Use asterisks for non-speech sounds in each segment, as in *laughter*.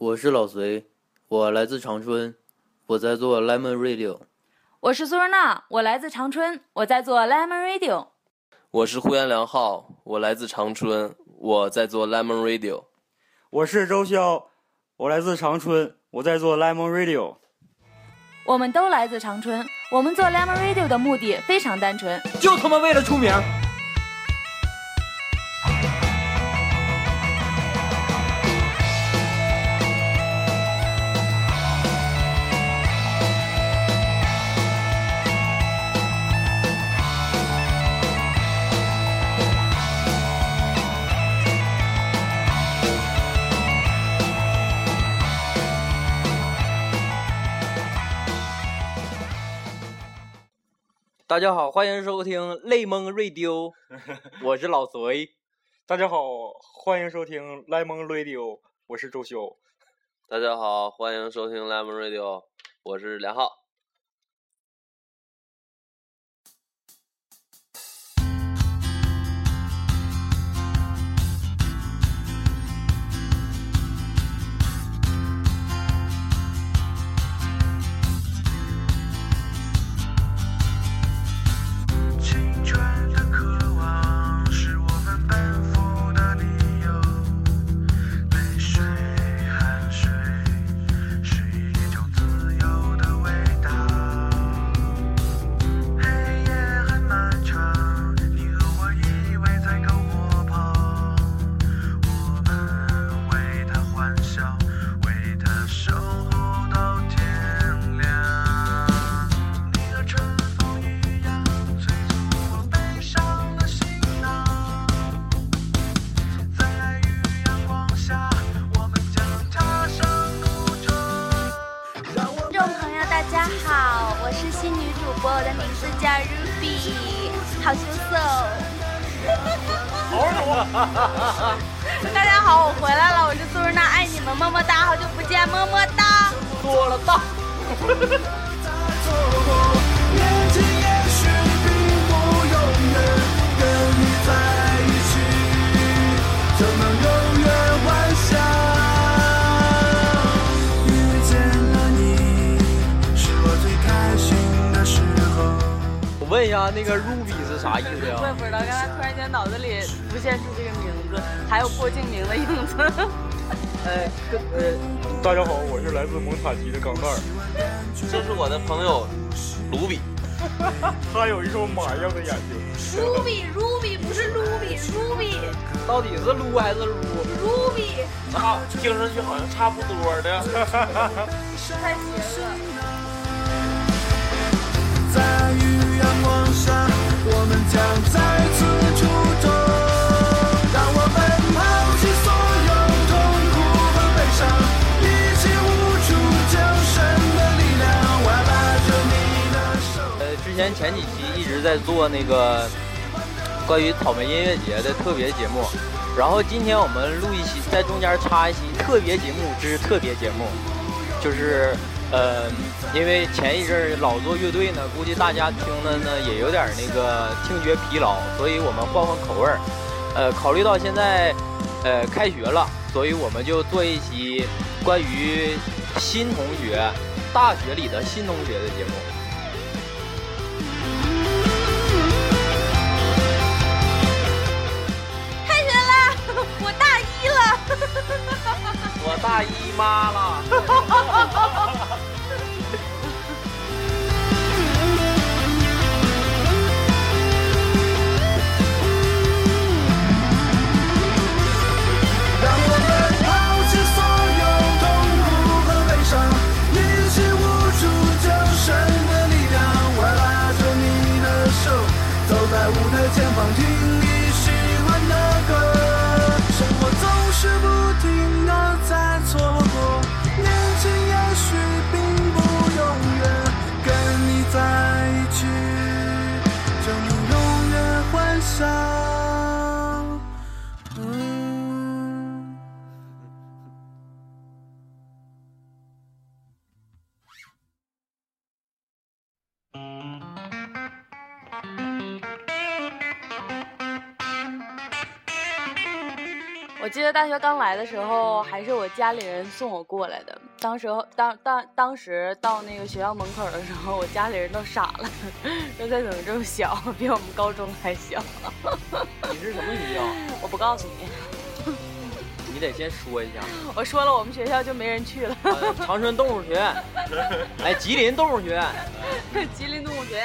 我是老隋，我来自长春，我在做 Lemon Radio。我是苏若娜，我来自长春，我在做 Lemon Radio。我是呼延良浩，我来自长春，我在做 Lemon Radio。我是周潇，我来自长春，我在做 Lemon Radio。我们都来自长春，我们做 Lemon Radio 的目的非常单纯，就他妈为了出名。大家好，欢迎收听《泪蒙 Radio》，*laughs* 我是老隋。大家好，欢迎收听 Lemon Radio，我是周修。大家好，欢迎收听 Lemon Radio，我是梁浩。*laughs* 大家好，我回来了，我是苏若娜，爱你们，么么哒，好久不见，么么哒。多了大。年轻也许并不永远，跟你在一起，就能永远幻想。遇见了你，是我最开心的时候。我问一下，那个 Ruby 是啥意思呀？我也不知道，刚才突然间脑子里浮现出还有郭敬明的影子。*laughs* 哎，跟呃，大家好，我是来自蒙塔吉的钢蛋儿，这是我的朋友卢比。*laughs* 他有一双马一样的眼睛。Ruby Ruby 不是 Ruby Ruby 到底是撸还是撸？Ruby，差，听上去好像差不多的。*laughs* 太邪了。在与阳光下，我们将再次出征。前几期一直在做那个关于草莓音乐节的特别节目，然后今天我们录一期，在中间插一期特别节目之特别节目，就是呃，因为前一阵儿老做乐队呢，估计大家听的呢也有点那个听觉疲劳，所以我们换换口味儿。呃，考虑到现在呃开学了，所以我们就做一期关于新同学、大学里的新同学的节目。*laughs* 我大姨妈了。*laughs* 得大学刚来的时候，还是我家里人送我过来的。当时候当当当时到那个学校门口的时候，我家里人都傻了，*laughs* 说这怎么这么小，比我们高中还小。你是什么学校？*laughs* 我不告诉你，*laughs* 你得先说一下。我说了我们学校就没人去了。呃长春动物学院，哎，吉林动物学院。吉林动物学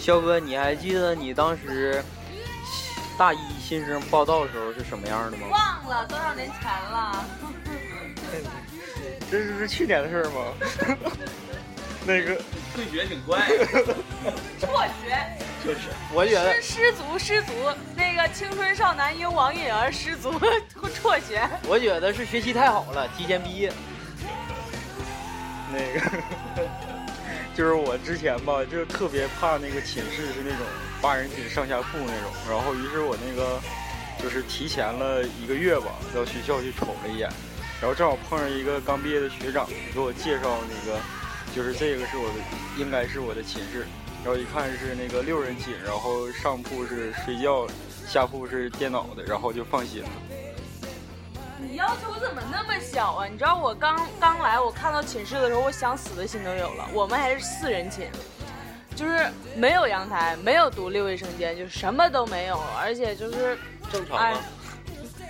肖哥，你还记得你当时大一新生报道的时候是什么样的吗？忘了多少年前了。*laughs* 这是去年的事儿吗？*laughs* 那个退学挺快。*laughs* 辍学。我觉得失失足失足，那个青春少男因网瘾而失足辍学。我觉得是学习太好了，提前毕业。那个，就是我之前吧，就特别怕那个寝室是那种八人寝上下铺那种，然后于是我那个就是提前了一个月吧，到学校去瞅了一眼，然后正好碰上一个刚毕业的学长给我介绍那个，就是这个是我的，应该是我的寝室，然后一看是那个六人寝，然后上铺是睡觉，下铺是电脑的，然后就放心了。你要求怎么那么小啊？你知道我刚刚来，我看到寝室的时候，我想死的心都有了。我们还是四人寝，就是没有阳台，没有独立卫生间，就什么都没有，而且就是哎正常吗？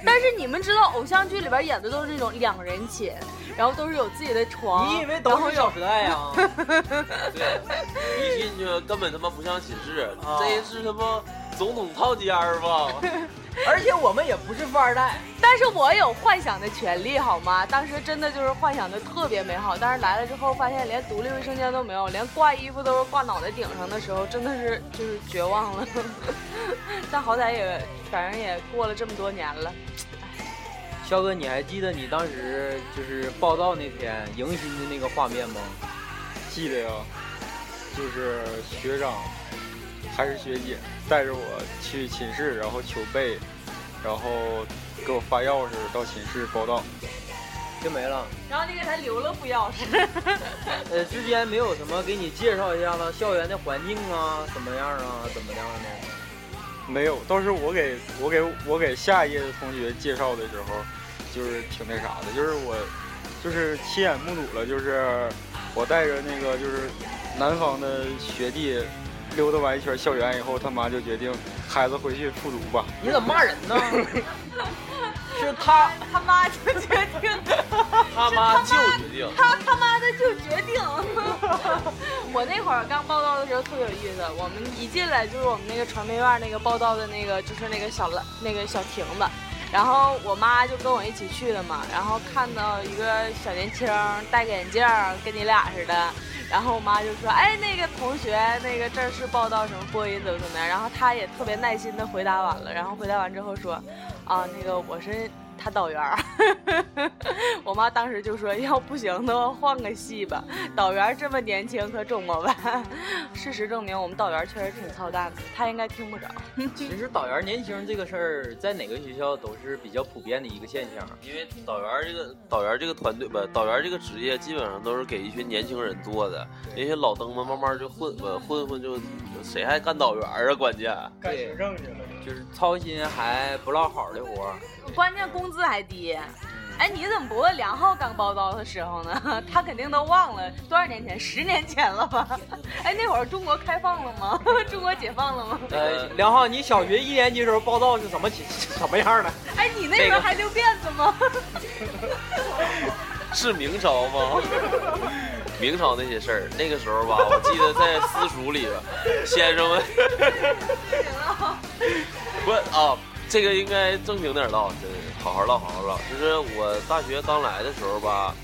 但是你们知道，偶像剧里边演的都是那种两人寝，然后都是有自己的床。你以为都是小时代呀？*laughs* 对，一进去根本他妈不像寝室，啊这是他妈总统套间儿吧？*laughs* 而且我们也不是富二代，但是我有幻想的权利，好吗？当时真的就是幻想的特别美好，但是来了之后发现连独立卫生间都没有，连挂衣服都是挂脑袋顶上的时候，真的是就是绝望了。*laughs* 但好歹也反正也过了这么多年了。肖哥，你还记得你当时就是报道那天迎新的那个画面吗？记得呀，就是学长还是学姐带着我去寝室，然后求被，然后给我发钥匙到寝室报到。就没了。然后你给他留了副钥匙，呃，之间没有什么给你介绍一下子校园的环境啊，怎么样啊，怎么样的？没有，倒是我给我给我给下一届的同学介绍的时候，就是挺那啥的，就是我就是亲眼目睹了，就是我带着那个就是南方的学弟溜达完一圈校园以后，他妈就决定孩子回去复读吧。你怎么骂人呢？*laughs* 是他，他妈就决定，他妈就决定，他他妈的就决定。*laughs* 我那会儿刚报道的时候特别有意思，我们一进来就是我们那个传媒院那个报道的那个就是那个小蓝那个小亭子，然后我妈就跟我一起去的嘛，然后看到一个小年轻戴个眼镜，跟你俩似的。然后我妈就说：“哎，那个同学，那个这是报道什么播音怎么怎么样？”然后他也特别耐心的回答完了，然后回答完之后说：“啊，那个我是他导员儿。*laughs* ”我妈当时就说：“要不行的话换个系吧，导员这么年轻可怎么办？” *laughs* 事实证明，我们导员确实挺操蛋的，他应该听不着。*laughs* 其实导员年轻这个事儿，在哪个学校都是比较普遍的一个现象。因为导员这个导员这个团队吧，导员这个职业基本上都是给一群年轻人做的，那些老登们慢慢就混吧，混混就谁还干导员啊？关键干行政去了。就是操心还不落好的活儿。关键工资还低。哎，你怎么不问梁浩刚报道的时候呢？*laughs* 他肯定都忘了多少年前，十年前了吧？*laughs* 哎，那会儿中国开放了吗？*laughs* 中国解放了吗？呃，梁浩，你小学一年级时候报道是什么情什么样的？哎，你那时候还留辫子吗？是明朝吗？明朝那些事儿，那个时候吧，我记得在私塾里，先生们 *laughs* 不啊，这个应该正经点唠，真是好好唠，好好唠。就是我大学刚来的时候吧，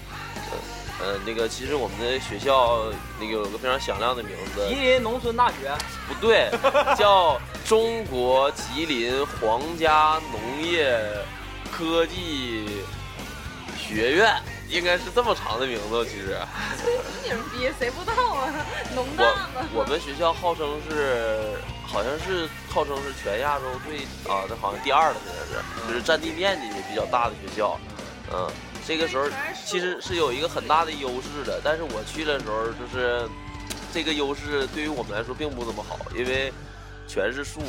呃，呃那个其实我们的学校那个有个非常响亮的名字吉，林农村大学，不对，叫中国吉林皇家农业科技学院。应该是这么长的名字，其实。你们逼谁不知道啊？农大我。我们学校号称是，好像是号称是全亚洲最啊，这好像第二了，现在是，就是占地面积也比较大的学校。嗯，这个时候其实是有一个很大的优势的，但是我去的时候就是这个优势对于我们来说并不怎么好，因为全是树，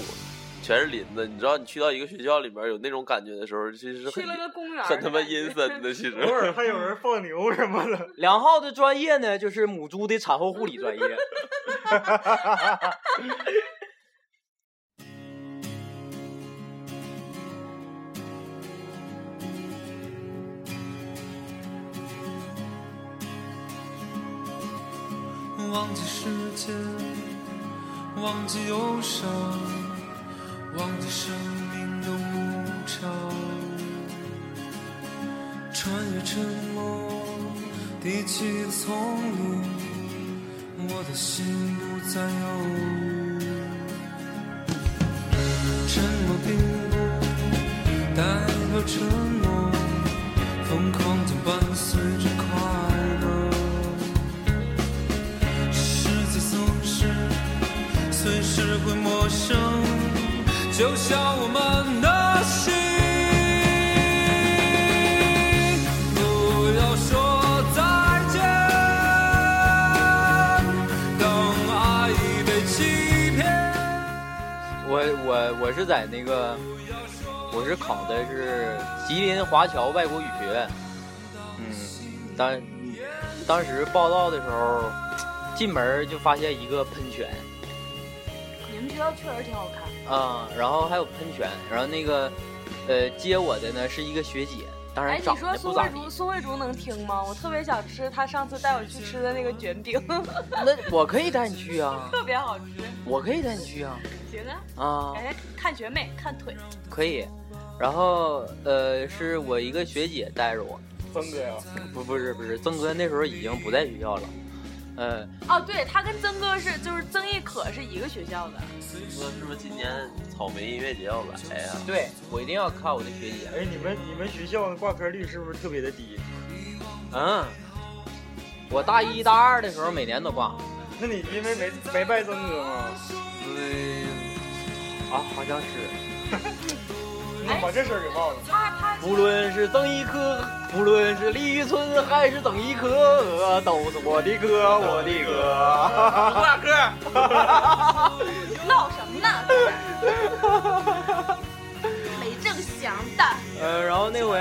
全是林子。你知道，你去到一个学校里面有那种感觉的时候，其实是去很了个公园儿，很他妈阴森的，其实。偶尔还有人放牛什么的。*laughs* 梁浩的专业呢，就是母猪的产后护理专业。忘记时间，忘记忧伤，忘记生命的无常，穿越沉默，低起的丛林，我的心不再犹豫。沉默并不代表沉默，疯狂总伴随着就像我们的心。不要说再见，当爱已被欺骗。我我我是在那个，我是考的是吉林华侨外国语学院。嗯，当当时报道的时候，进门就发现一个喷泉你们学校确实挺好看。啊、然后还有喷泉，然后那个呃接我的呢是一个学姐，当哎，然长你说得不咋地。苏慧竹，苏慧竹能听吗？我特别想吃她上次带我去吃的那个卷饼，那我可以带你去啊，*laughs* 特别好吃。我可以带你去啊行啊，啊。哎看学妹，看腿。可以，然后呃，是我一个学姐带着我，曾哥呀，不不是不是，曾哥那时候已经不在学校了，呃，哦，对他跟曾哥是就是曾轶可是一个学校的。说是不是今年草莓音乐节要来呀、对我一定要看我的学姐，哎，你们你们学校的挂科率是不是特别的低？嗯，我大一大二的时候每年都挂，那你因为没没拜曾哥吗？对，啊，好像是，*laughs* 把这事儿给忘了？他他不论是曾轶可，不论是李宇春还是曾轶可，都是我的歌，我的歌。*laughs* 挂科。闹什么呢？没正想的。呃，然后那回，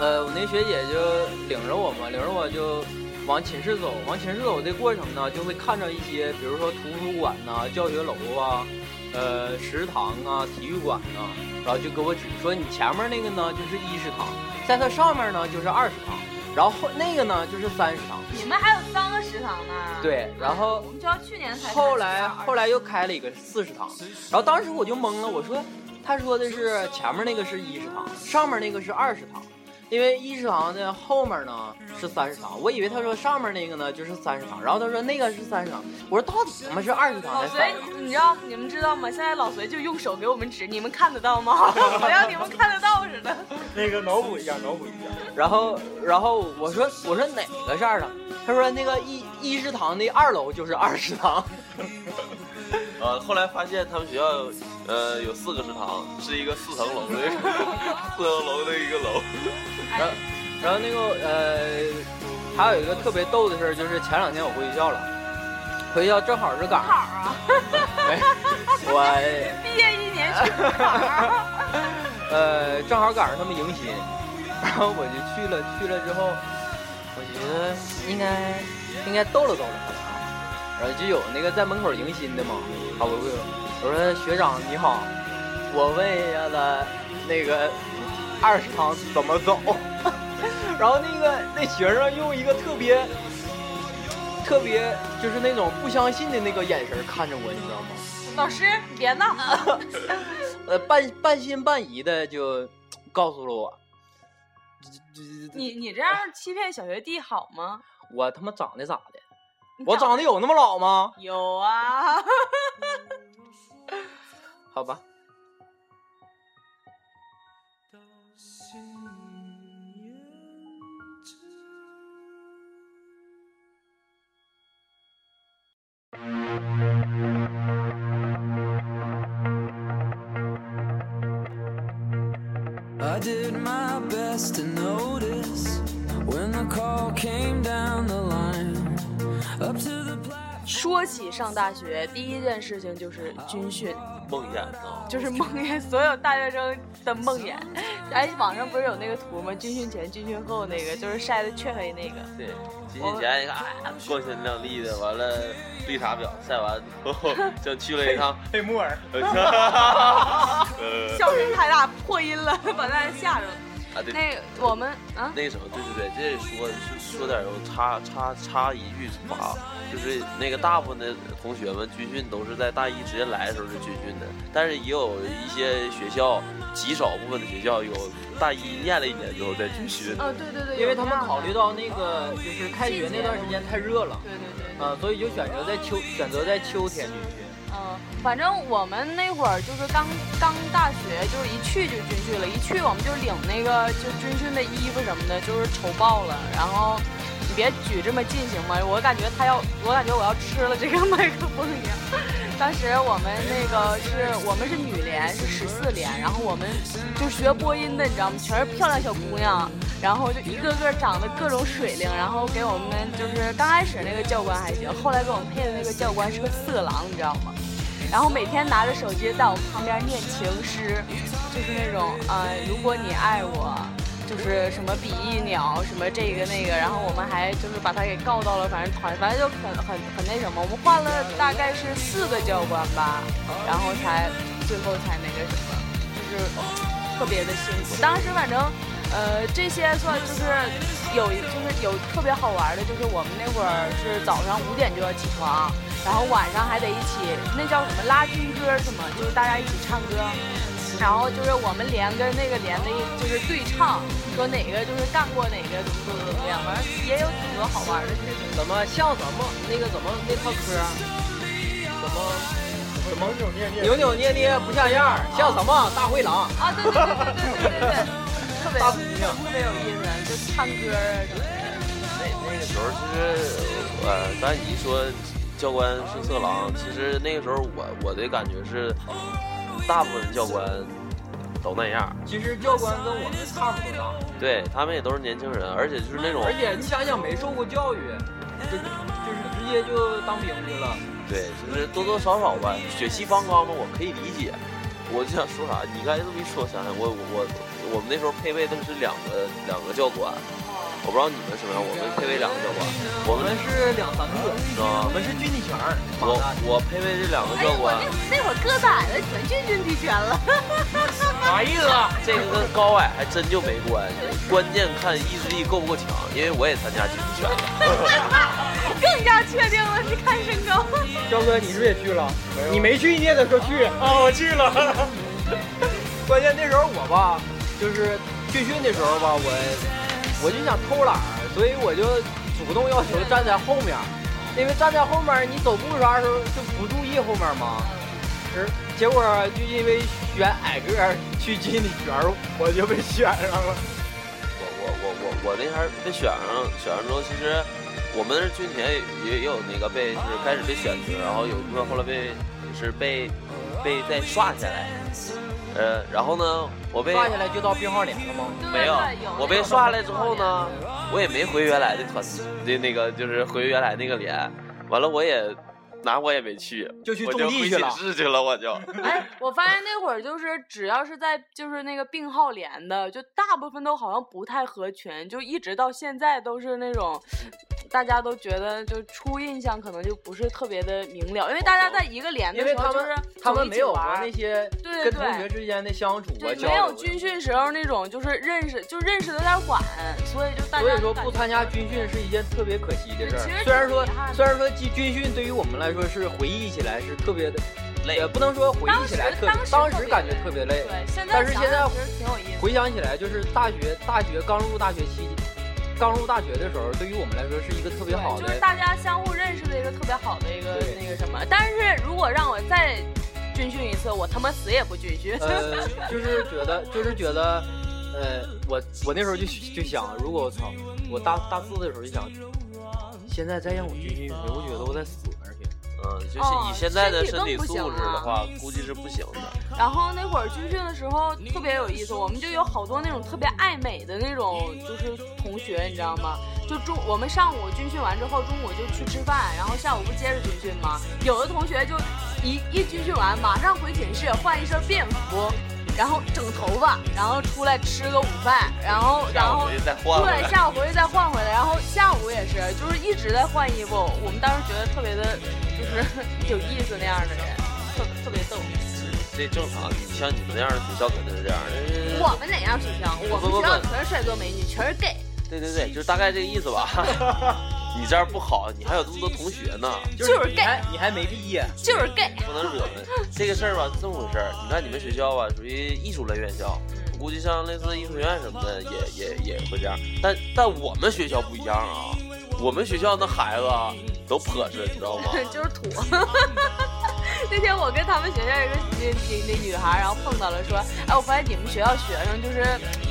呃，我那学姐就领着我嘛，领着我就往寝室走。往寝室走的过程呢，就会看着一些，比如说图书馆呐、教学楼啊、呃食堂啊、体育馆呐、然后就给我指说，你前面那个呢就是一食堂，在它上面呢就是二食堂，然后后那个呢就是三食堂。你们还有三个食堂呢？对，然后我们学校去年才后来后来又开了一个四食堂，然后当时我就懵了，我说他说的是前面那个是一食堂，上面那个是二食堂，因为一食堂的后面呢是三食堂，我以为他说上面那个呢就是三食堂，然后他说那个是三食堂，我说到底他妈是二食堂老隋还是三食堂？，你知道你们知道吗？现在老隋就用手给我们指，你们看得到吗？*laughs* 好像你们看得到似的。那个脑补一下，脑补一下。然后然后我说我说哪个是二食堂？他说那个一一食堂的二楼就是二食堂。呃，后来发现他们学校呃有四个食堂，是一个四层楼的 *laughs* 四层楼的一个楼。然后，然后那个呃，还有一个特别逗的事儿，就是前两天我回学校了，回学校正好是赶考上，啊，没，*laughs* 我 *laughs* 毕业一年去考啊。呃正好赶上他们迎新，然后我就去了，去了之后，我觉得应该应该逗了逗了就有那个在门口迎新的嘛，啊我我我说学长你好，我问一下子那个二食堂怎么走，*laughs* 然后那个那学生用一个特别特别就是那种不相信的那个眼神看着我，你知道吗？老师，你别闹。*laughs* *laughs* 呃，半半信半疑的就告诉了我，你你这样欺骗小学弟好吗？我他妈长得咋的？我长得有那么老吗有啊好吧 i did my best to notice when the call came down the line 说起上大学，第一件事情就是军训，梦魇啊，*laughs* 就是梦魇，所有大学生的梦魇。*laughs* 哎，网上不是有那个图吗？军训前、军训后那个，就是晒的黢黑那个。对，军训前你看，哎，光鲜亮丽的，完了绿茶婊晒完之后，*laughs* 就去了一趟，黑木耳，呃，笑声太大，破音了，把大家吓着了。啊对，那个我们啊，那个什么，对对对，这说是说点儿，我插插插一句话，就是那个大部分的同学们军训都是在大一直接来的时候是军训的，但是也有一些学校，极少部分的学校有大一念了一年之后再军训。哦，对对对，因为他们考虑到那个就是开学那段时间太热了，对对对对。啊，所以就选择在秋选择在秋天军训。嗯，反正我们那会儿就是刚刚大学，就是一去就军训了，一去我们就领那个就军训的衣服什么的，就是丑爆了。然后你别举这么近行吗？我感觉他要，我感觉我要吃了这个麦克风一样。*laughs* 当时我们那个是我们是女连，是十四连，然后我们就学播音的，你知道吗？全是漂亮小姑娘，然后就一个个长得各种水灵，然后给我们就是刚开始那个教官还行，后来给我们配的那个教官是个色狼，你知道吗？然后每天拿着手机在我旁边念情诗，就是那种呃，如果你爱我，就是什么比翼鸟，什么这个那个，然后我们还就是把他给告到了，反正团，反正就很很很那什么，我们换了大概是四个教官吧，然后才最后才那个什么，就是特别的辛苦。当时反正呃，这些算就是有，就是有特别好玩的，就是我们那会儿是早上五点就要起床，然后晚上还得一起，那叫什么拉军歌什么，就是大家一起唱歌，然后就是我们连跟那个连的，一就是对唱，说哪个就是干过哪个，怎么怎么怎么样，反正也有挺多好玩的。怎么像什么那个怎么那套歌？怎么怎么扭扭捏捏，扭扭捏捏不像样儿，像什么大灰狼？啊，对对对对对。特别特别有意思，就唱歌啊什么的。那那个时候其实，呃，刚才你一说教官是色狼，其实那个时候我我的感觉是，大部分教官都那样，其实教官跟我们差不多大，对他们也都是年轻人，而且就是那种而且你想想没受过教育，就就是直接就当兵去了。对，就是多多少少吧，血气方刚嘛，我可以理解。我就想说啥，你刚才这么一说，想想，我我我我们那时候配备的是两个两个教官，我不知道你们什么样，我们配备两个教官，我我们们是两三个，是吧我？们是军体拳，我我配备这两个教官，那那会儿个子矮的全去军体拳了。*laughs* 啥意思，这个跟高矮还真就没关系，关键看意志力够不够强，因为我也参加军体拳了。*laughs* 更加确定了，是看身高。*laughs* 彪哥你是不是也去了？你没去你也得说去。啊，我去了。关键那时候我吧，就是军训的时候吧，我我就想偷懒，所以我就主动要求站在后面，因为站在后面你走步啥时候就不注意后面嘛。是，结果就因为选矮个儿去军体拳儿，我就被选上了。我我我我我那天被选上，选上之后，其实我们是军前也也有那个被就是开始被选择，然后有一部分后来被是被被再刷下来，呃，然后呢，我被刷下来就到病号连了吗？没有，我被刷下来之后呢，我也没回原来的团的那个就是回原来那个连，完了我也哪我也没去，就去回种地去了寝室去了，我就。*laughs* 哎，我发现那会儿就是只要是在就是那个病号连的，就大部分都好像不太合群，就一直到现在都是那种。大家都觉得就初印象可能就不是特别的明了，因为大家在一个连的因为他时候就是们他们没有过起玩那些对跟同学之间的相处啊对，交没有。军训时候那种就是认识，就认识的有点晚，所以就大家所以说不参加军训是一件特别可惜的事儿。其实虽然说虽然说军军训对于我们来说是回忆起来是特别的累也不能说回忆起来特别，当时当时感觉特别累。对，现在但是现在想想其实挺有意思。回想起来，就是大学大学刚入大学期，刚入大学的时候，对于我们来说是一个特别好的就是大家相互认识的一个特别好的一个对那个什么。但是如果让我再军训一次，我他妈死也不军训。*laughs* 呃，就是觉得，就是觉得，呃，我我那时候就就想，如果我操，我大大四的时候就想，现在再让我军训一回，我觉得我得死。就是哦以现在的身体素质的话，估计是不行的。然后那会儿军训的时候特别有意思，我们就有好多那种特别爱美的那种就是同学，你知道吗？就中我们上午军训完之后，中午就去吃饭，然后下午不接着军训吗？有的同学就一一军训完马上回寝室换一身便服，然后整头发，然后出来吃个午饭，然后然后下午回去再换回对来下午回去再换回来，然后下午也是就是一直在换衣服。我们当时觉得特别的，就是有意思那样的人，特特别逗。这正常，你像你们那样的学校肯定是这样的。我们哪样学校？我们学校全是帅哥美女，全是 gay。对对对，就是大概这个意思吧。*laughs* 你这样不好，你还有这么多同学呢，就是你 gay 还你还没毕业，就是 gay。不能惹人。这个事儿吧，这么回事儿。你看你们学校吧，属于艺术类院校，我估计像类似艺术学院什么的，也也也会这样。但但我们学校不一样啊，我们学校那孩子啊都泼实，你知道吗？*laughs* 就是土。*laughs* 那天我跟他们学校一个那那那女孩，然后碰到了，说：“哎，我发现你们学校学生就是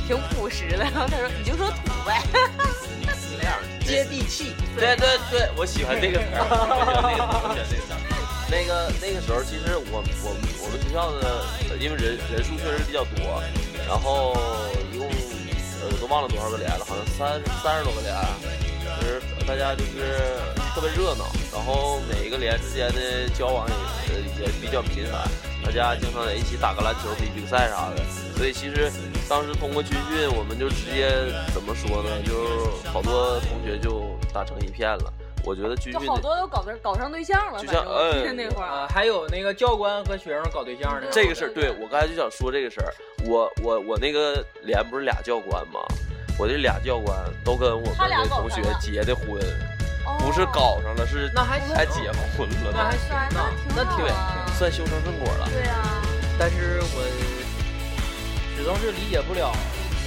挺朴实的。”然后她说：“你就说土呗。接地气。对对对，我喜欢这个词儿，我喜欢这个词儿，我喜欢这个词儿。那个那个时候，其实我我我们学校的，呃因为人人数确实比较多，然后一共呃我都忘了多少个连了，好像三三十多个连，就是大家就是特别热闹，然后每一个连之间的交往也呃也比较频繁，大家经常在一起打个篮球、比比赛啥的，所以其实当时通过军训，我们就直接怎么说呢，就好多同学就打成一片了。我觉得”军就训好多都搞对搞上对象了，就像呃 *laughs* 那会儿。啊，还有那个教官和学生搞对象的，这个事儿，对我刚才就想说这个事儿。我我我那个连不是俩教官吗？我这俩教官都跟我们的同学结的婚，哦不是搞上了，是那还行还结婚了，那还行那，那挺算修成正果了。对啊、但是我始终是理解不了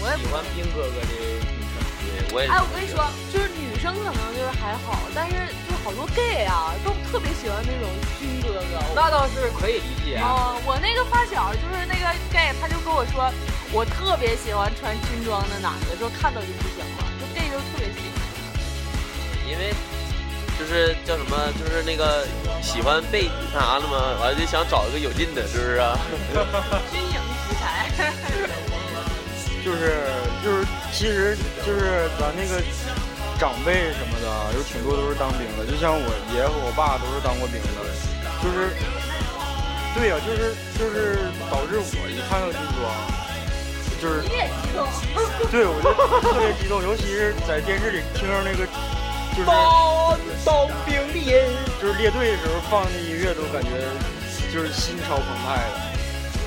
我也喜欢兵哥哥的女生。对，我也是哎，我跟你说，就是女生可能就是还好，但是就好多 gay 啊，都特别喜欢那种军哥哥。那倒是可以理解。哦，我那个发小就是那个 gay，他就跟我说，我特别喜欢穿军装的男的，说看到就不行了，就 gay 就特别喜欢。因为就是叫什么，就是那个喜欢被那啥了嘛，完了就想找一个有劲的，是不是啊？军营题材。就是就是，其实就是咱那个长辈什么的，有挺多都是当兵的，就像我爷和我爸都是当过兵的，就是，对呀、就是就是导致我一看到军装，就是你也激动。对我就特别激动，尤其是在电视里听到那个就是当当兵的人，就是列队的时候放的音乐，都感觉就是心潮澎湃的。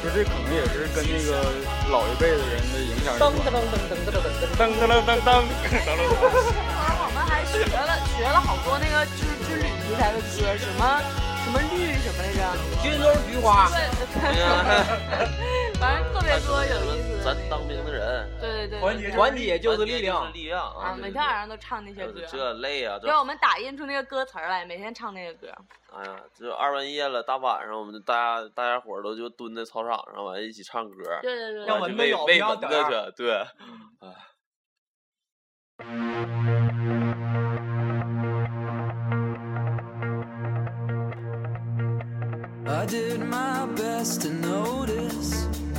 就这可能也是跟那个老一辈的人的影响有噔关噔。噔噔噔噔噔噔。噔噔噔噔噔噔噔。那会儿我们还学了学了好多那个就是军旅题材的歌，什么什么绿什么来着？军中菊花，对，*laughs* 反正特别多有意思的咱。当兵的人，对对对，团结就是力量力量啊，每天晚上都唱那些歌，这累啊，这给我们打印出那个歌词儿来，每天唱那个歌。哎呀，这二半夜了，大晚上我们大家大家伙儿都就蹲在操场上，完了一起唱歌，对对对让对，完了就喂蚊子咬喂蚊子去，对，I did my best to notice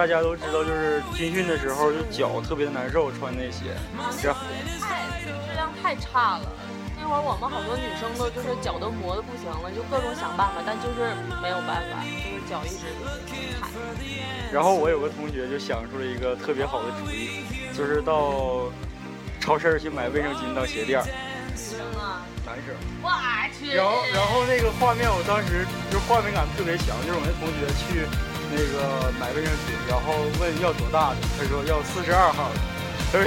大家都知道，就是军训的时候，就脚特别的难受，穿那鞋。然后太质量太差了。那会儿我们好多女生都就是脚都磨得不行了，就各种想办法，但就是没有办法，就是脚一直踩。然后我有个同学就想出了一个特别好的主意，就是到超市去买卫生巾当鞋垫儿，女生啊，男生。我去。然后，然后那个画面，我当时就画面感特别强，就是我那同学去那个买卫生巾，然后问要多大的，他说要四十二号的。对，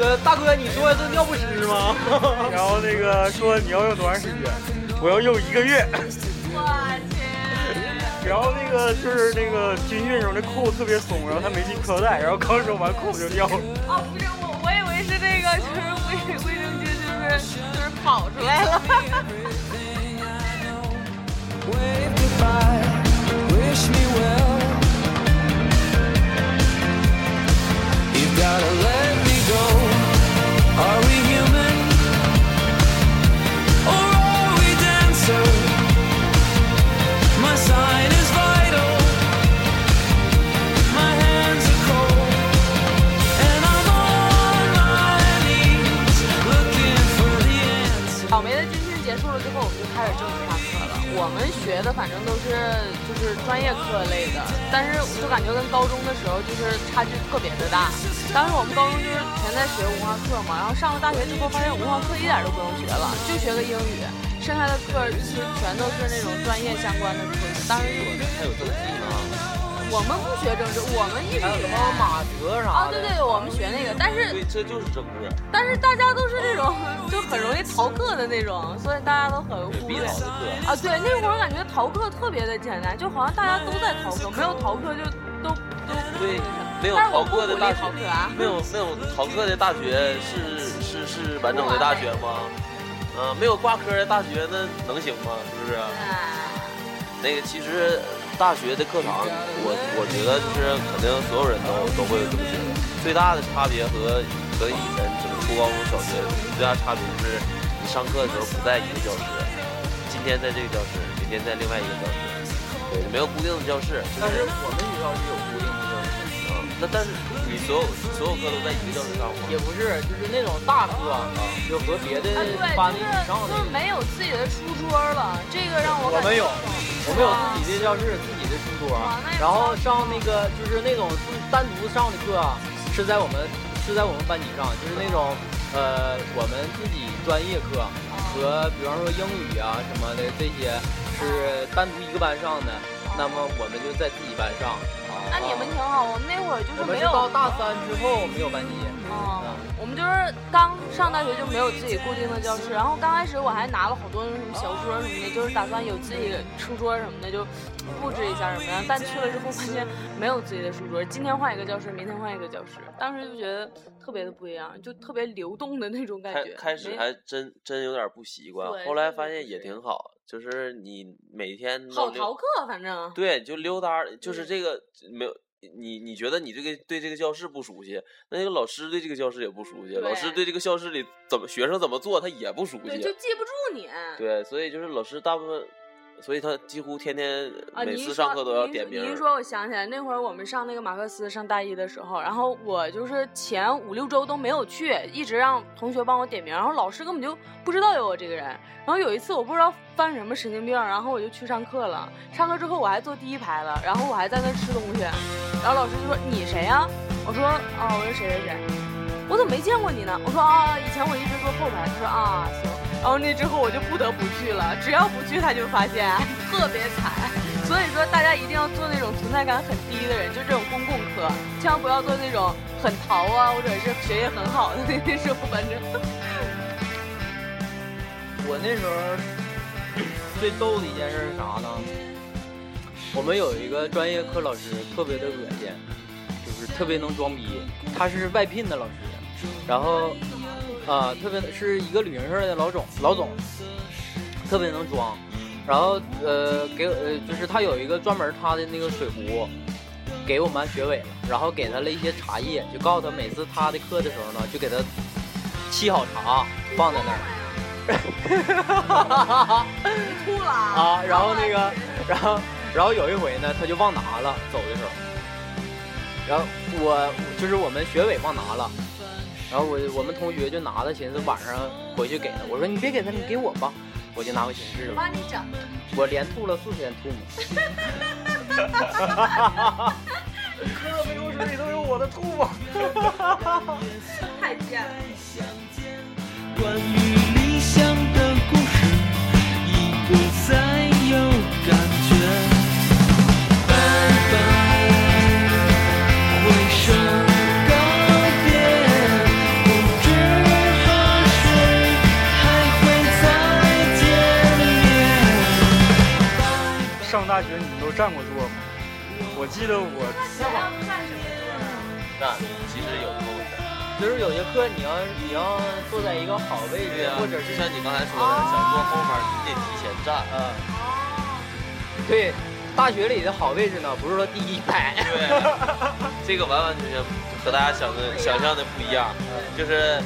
*laughs* 呃，大哥，你说是尿不湿吗？*laughs* 然后那个说你要用多长时间？我要用一个月。我去，然后那个就是那个军训时候那裤子特别松，然后他没系裤腰带，然后刚扔完裤子就掉了。哦，不是我，我以为是那个，就是卫卫生巾，就是就是跑出来了。*laughs* well. You've gotta let me go. Are we 我们学的反正都是就是专业课类的，但是就感觉跟高中的时候就是差距特别的大。当时我们高中就是全在学文化课嘛，然后上了大学之后发现文化课一点都不用学了，就学个英语，剩下的课就是全都是那种专业相关的课。当时我还有政治呢，我们不学政治，我们一直学还有什么马哲啥啊，的。对对，我们学那个，但是对，这就是政治，但是大家都是这种就很容易逃课的那种，所以大家都很忽略。必逃的课。啊，对，那会儿感觉逃课特别的简单，就好像大家都在逃课，没有逃课就都都。对，没有逃课的大学。没有没有逃课的大学是是是完整的大学吗？嗯、没有挂科的大学那能行吗？是不是？哎，那个其实大学的课堂，我我觉得就是肯定所有人都都会有这么觉得。最大的差别和和以前什么初高中小学最大差别就是，你上课的时候不在一个教室，今天在这个教室，明天在另外一个教室，对，没有固定的教室。就是但是我们学校是有固定的教室，嗯，那但是你所有所有课都在一个教室上吗？也不是，就是那种大课啊，就和别的啊对，班就是的以上的就是。没有自己的书桌了，这个让我感觉我们有，我们有自己的教室，自己的书桌然后上那个就是那种就是单独上的课啊，是在我们是在我们班级上，就是那种呃我们自己专业课和比方说英语啊什么的这些是单独一个班上的，那么我们就在自己班上。那你们挺好，我们那会儿就是没有是到大三之后没有班级。嗯，我们就是刚上大学就没有自己固定的教室，然后刚开始我还拿了好多那种什么小桌什么的，就是打算有自己的书桌什么的，就布置一下什么的。但去了之后发现没有自己的书桌，今天换一个教室，明天换一个教室，当时就觉得特别的不一样，就特别流动的那种感觉。开始还真真有点不习惯，后来发现也挺好，就是你每天好逃课，反正对，就溜达，就是嗯这个没有你，你觉得你这个对这个教室不熟悉，那这个老师对这个教室也不熟悉，老师对对这个教室里怎么学生怎么做他也不熟，悉就，记不住你。对，所以就是老师大部分，所以他几乎天天啊，每次上课都要点名你一说，我想起来，那会儿我们上那个马克思上大一的时候，然后我就是前五六周都没有去，一直让同学帮我点名，然后老师根本就不知道有我这个人。然后有一次我不知道犯什么神经病，然后我就去上课了。上课之后我还坐第一排了，然后我还在那吃东西，然后老师就说你谁呀、我说啊，我是谁谁谁。我怎么没见过你呢？我说啊，以前我一直坐后排。他说啊，行。然后那之后我就不得不去了，只要不去他就发现 *laughs* 特别惨。所以说大家一定要做那种存在感很低的人，就这种公共科，千万不要做那种很淘啊，或者是学业很好的那种。反 *laughs* 正我那时候最逗的一件事是啥呢？我们有一个专业课老师特别的恶心，就是特别能装逼。他是外聘的老师，然后啊、特别是一个旅行社的老总，老总特别能装。然后呃，给呃，就是他有一个专门他的那个水壶，给我们班学委了，然后给他了一些茶叶，就告诉他每次他的课的时候呢，就给他沏好茶放在那儿。吐了 *laughs* 啊，然后那个，然后然后有一回呢，他就忘拿了，走的时候，然后我就是我们学委忘拿了，然后我我们同学就拿了，寻思晚上回去给他，我说你别给他，你给我吧，我就拿回寝室了，把你整，我连吐了四天吐沫，喝的流水里都有我的吐沫。*laughs* 太贱了。关于理想的故事，已不再有占过座吗？我记得我站其实有这么回事儿。就是有些课你要你要坐在一个好位置，啊，或者是就像你刚才说的，想坐后面，你得提前站。嗯，对，大学里的好位置呢，不是说第一排，对，这个完完全全和大家想的想象的不一样，就是。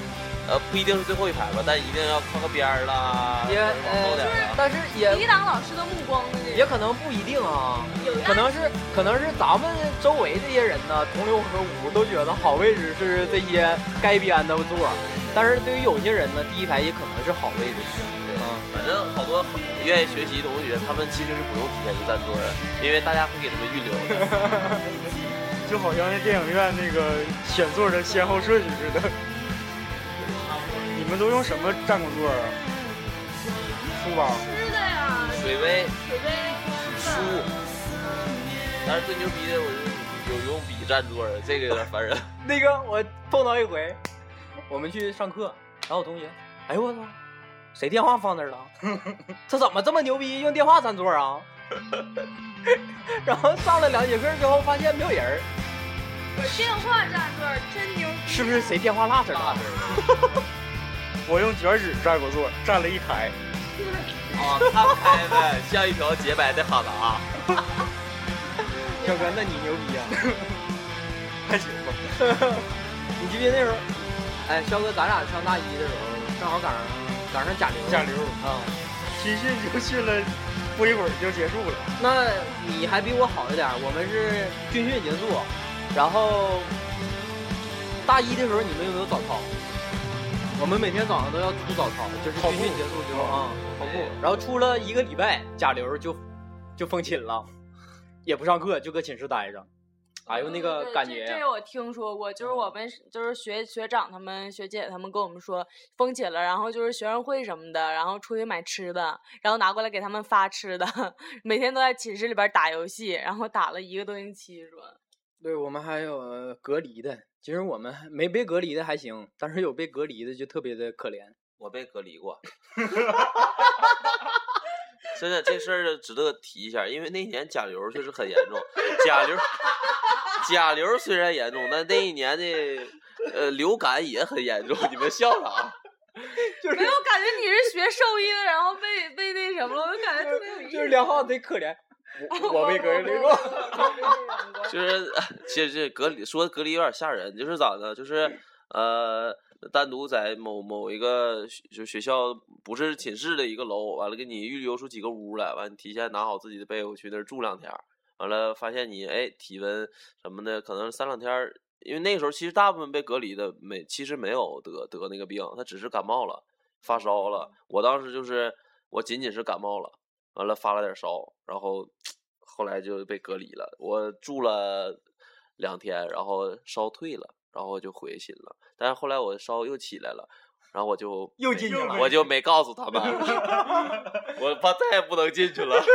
呃，不一定是最后一排吧，但一定要靠个边儿啦，也或者往后点儿啦。但是也抵挡老师的目光的这也可能不一定啊，有可能是可能是咱们周围这些人呢，同流合污，都觉得好位置是这些该编的座儿，但是对于有些人呢，第一排也可能是好位置。嗯，反正好多愿意学习的同学，他们其实是不用提前去占座的，因为大家会给他们预留的。*laughs* 就好像那电影院那个选座的先后顺序似的。你们都用什么占过座啊？书包。吃的呀，水杯、水杯、书，但是最牛逼的，我就有用笔占座的，这个有点烦人。*laughs* 那个我碰到一回，我们去上课，然后我同学，哎呦我操，谁电话放那儿了？*laughs* 他怎么这么牛逼，用电话占座啊？*laughs* 然后上了两节课之后，发现没有人儿，电话占座真牛逼。是不是谁电话落这儿了？我用卷纸占过座，占了一排。啊，*laughs* 他拍的，像一条洁白的哈达。小哥，那你牛逼啊！还行吧。*laughs* 你记不记得那时候？哎，肖哥，咱俩上大一的时候，正好赶上赶上甲流。甲流啊，军训就训了，不一会儿就结束了。那你还比我好一点，我们是军训结束，然后大一的时候你们有没有早操？我们每天早上都要出早操，就是军训结束之后啊，跑步。然后出了一个礼拜，甲流就就封寝了，也不上课，就搁寝室待着。哎呦，那个感觉呀！这个我听说过，就是我们就是学学长他们、学姐他们跟我们说封寝了，然后就是学生会什么的，然后出去买吃的，然后拿过来给他们发吃的，*laughs* 每天都在寝室里边打游戏，然后打了一个多星期，说。对我们还有呃隔离的，其实我们没被隔离的还行，但是有被隔离的就特别的可怜。我被隔离过。*laughs* 真的，这事儿值得提一下，因为那年甲流确实很严重。甲流，甲流虽然严重，但那一年的呃流感也很严重。你们笑啥？*laughs* 就是没有感觉你是学兽医的，然后被被那什么了，我就感觉特别有意思。就是梁浩贼可怜，*laughs* 我被隔离过。就是其实这隔离说隔离有点吓人，就是咋的？就是呃。单独在某某一个就学校不是寝室的一个楼，完了给你预留出几个屋来，完你提前拿好自己的被窝去那儿住两天，完了发现你哎体温什么的可能三两天，因为那个时候其实大部分被隔离的没其实没有得得那个病，他只是感冒了发烧了。我当时就是我仅仅是感冒了，完了发了点烧，然后 *tsk* 后来就被隔离了。我住了两天，然后烧退了。然后我就回寝了，但是后来我烧又起来了，然后我就又进去了，我就没告诉他们，*laughs* 我怕再也不能进去了。*laughs*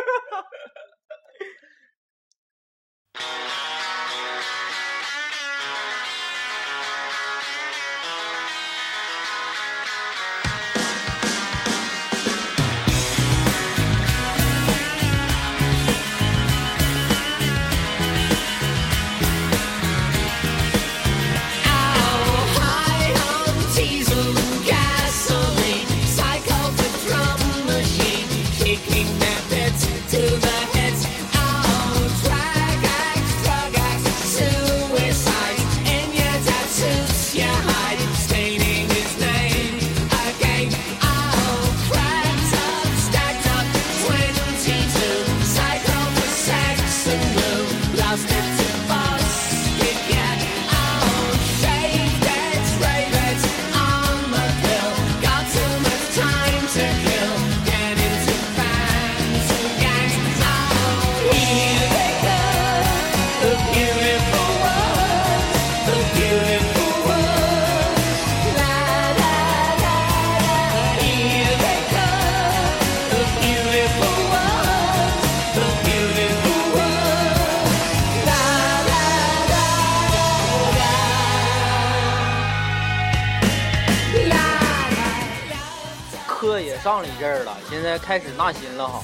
开始纳新了哈。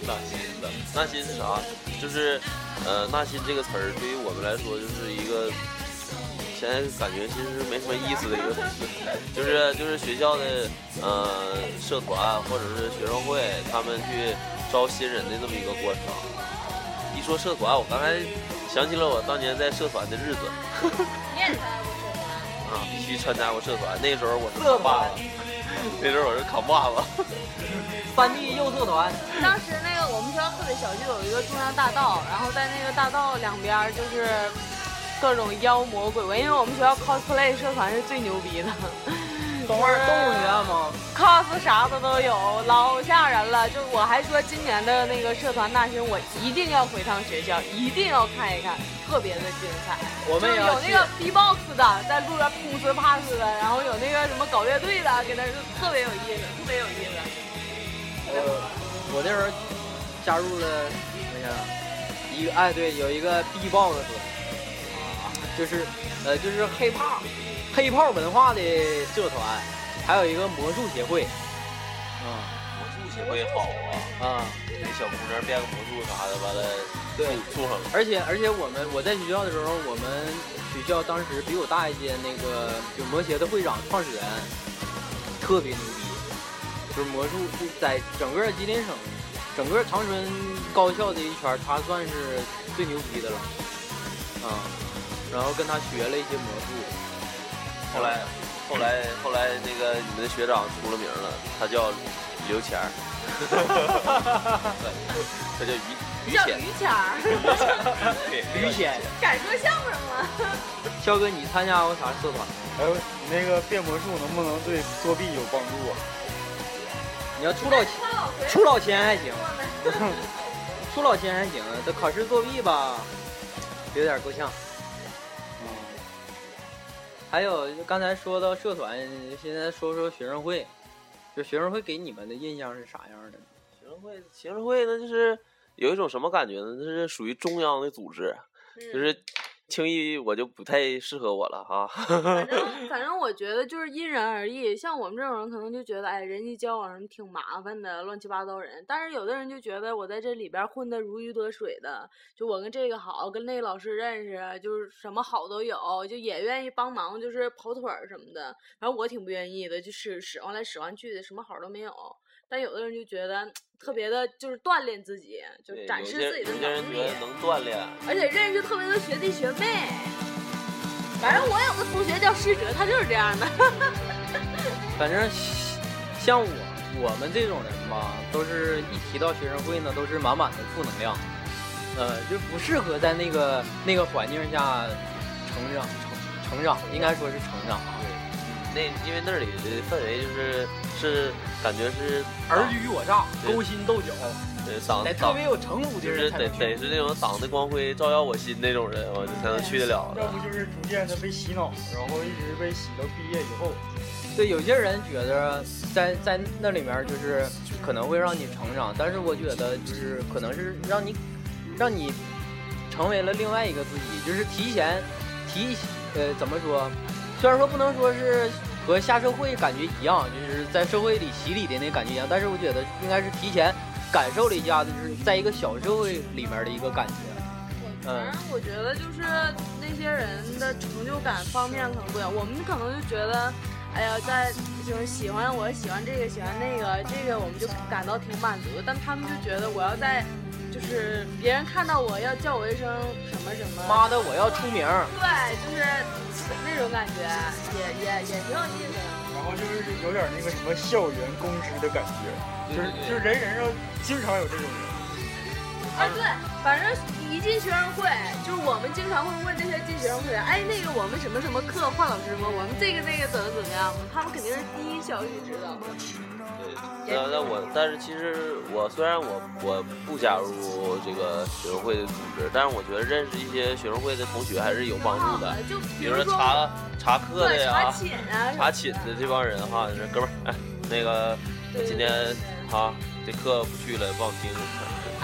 纳新的，纳新是啥？就是，呃，纳新这个词儿对于我们来说就是一个，现在感觉其实没什么意思的一个东西，就是就是学校的呃社团或者是学生会，他们去招新人的这么一个过程。一说社团，我刚才想起了我当年在社团的日子你也参加过社团？啊，必须参加过社团。那时候我是扛把子，*laughs* 那时候我是扛把子。*laughs* 三 D 又社团，当时那个我们学校特别小，就有一个中央大道，然后在那个大道两边就是各种妖魔鬼怪，因为我们学校 cosplay 社团是最牛逼的动物动物园吗？，cos 啥的都有，老吓人了。就我还说今年的那个社团大新，我一定要回趟学校，一定要看一看，特别的精彩。我们有那个 B-box 的，在路边噗呲啪呲的，然后有那个什么搞乐队的，给那儿特别有意思，特别有意思。我我那时候加入了什么呀？一个哎对，有一个 B-box 啊，就是呃就是黑炮黑炮文化的社团，还有一个魔术协会，啊魔术协会好啊，啊，给小姑娘变个魔术啥的，完了对。处上了。而且而且我们我在学校的时候，我们学校当时比我大一届，那个就魔协的会长创始人特别牛逼，就是魔术就在整个吉林省、整个长春高校这一圈，他算是最牛逼的了。啊。然后跟他学了一些魔术，后来，后来，后来，那个你们的学长出了名了，他叫刘钱儿，*laughs* 对，他叫于于谦叫于，谦儿，*laughs* 对，于谦。敢说相声吗？*laughs* 肖哥，你参加过啥社团？哎你那个变魔术能不能对作弊有帮助啊？你要出老出老千还行，出老千还行，这考试作弊吧，有点够呛。嗯，还有刚才说到社团，现在说说学生会，就学生会给你们的印象是啥样的？学生会，学生会那，就是有一种什么感觉呢？那是属于中央的组织，就是轻易我就不太适合我了啊。反正 *laughs* 反正我觉得就是因人而异，像我们这种人可能就觉得，哎，人际交往挺麻烦的，乱七八糟人。但是有的人就觉得我在这里边混得如鱼得水的，就我跟这个好，跟那个老师认识，就是什么好都有，就也愿意帮忙，就是跑腿儿什么的。反正我挺不愿意的，就使使唤来使唤去的，什么好都没有。但有的人就觉得特别的，就是锻炼自己，就，展示自己的有些人能力觉得。能锻炼，而且认识特别多学弟学妹。反正我有个同学叫施哲，他就是这样的。*laughs* 反正像我我们这种人吧，都是一提到学生会呢，都是满满的负能量，呃，就不适合在那个那个环境下成长成成长，应该说是成长啊。那因为那里的氛围就是是感觉是尔虞我诈，勾心斗角，对党党得特别有城府的就是得得是那种党的光辉照耀我心那种人，我才能去得了。要不就是逐渐的被洗脑，然后一直被洗到毕业以后。对，有些人觉得在在那里面就是可能会让你成长，但是我觉得就是可能是让你让你成为了另外一个自己，就是提前提呃怎么说？虽然说不能说是和下社会感觉一样，就是在社会里洗礼的那感觉一样，但是我觉得应该是提前感受了一下，就是在一个小社会里面的一个感觉。反正我觉得就是那些人的成就感方面可能不一样，我们可能就觉得，哎呀，在就是喜欢我喜欢这个喜欢那个，这个我们就感到挺满足的，但他们就觉得我要在。就是别人看到我要叫我一声什么什么，妈的，我要出名！对，就是那种感觉，也也也挺有意思的。然后就是有点那个什么校园公知的感觉，就是就是人人上经常有这种人。啊，对，反正一进学生会，就是我们经常会问那些进学生会的，哎，那个我们什么什么课换老师吗？我们这个那个怎么怎么样？他们肯定是第一消息知道的。对，那那我，但是其实我虽然我我不加入这个学生会的组织，但是我觉得认识一些学生会的同学还是有帮助的。就比如说说查查课的呀，寝啊，查寝的这帮人哈，就是哥们儿，哎，*laughs* 那个对今天哈这课不去了，不好听。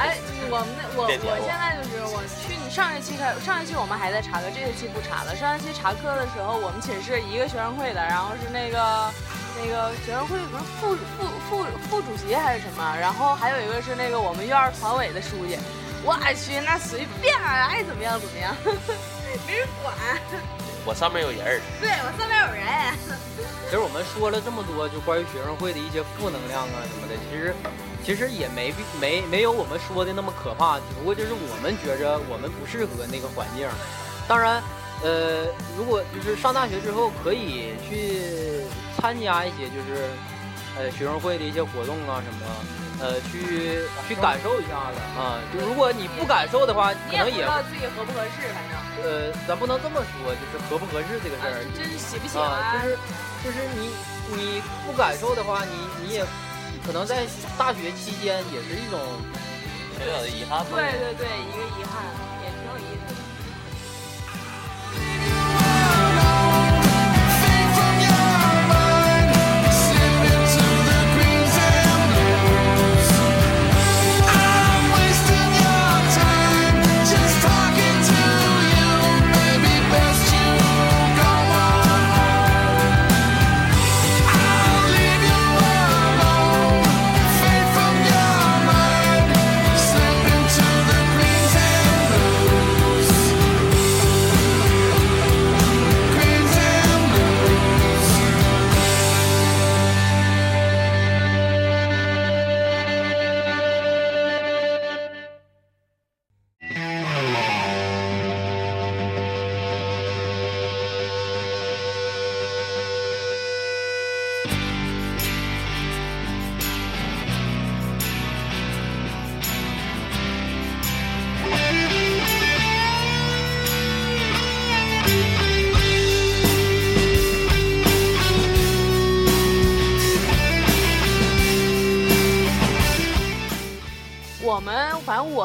哎，*laughs* 我们那我我我现在就是我去你上一期开上一期我们还在查课，这一期不查了。上一期查课的时候，我们寝室一个学生会的，然后是那个那那个学生会不是副副副副主席还是什么，然后还有一个是那个我们院儿团委的书记，我去那随便啊爱怎么样怎么样，*laughs* 没人管。我上面有人儿，对我上面有人。*laughs* 其实我们说了这么多，就关于学生会的一些负能量啊什么的，其实其实也没必没没有我们说的那么可怕，只不过就是我们觉着我们不适合那个环境。当然，呃，如果就是上大学之后，可以去参加一些就是呃学生会的一些活动啊什么，呃，去去感受一下子啊。就如果你不感受的话，可能也不知道自己合不合适，反正呃，咱不能这么说，就是合不合适这个事儿。这是喜不喜啊，欢。就是就是你你不感受的话，你你也可能在大学期间也是一种小小的遗憾吧。对对对，一个遗憾，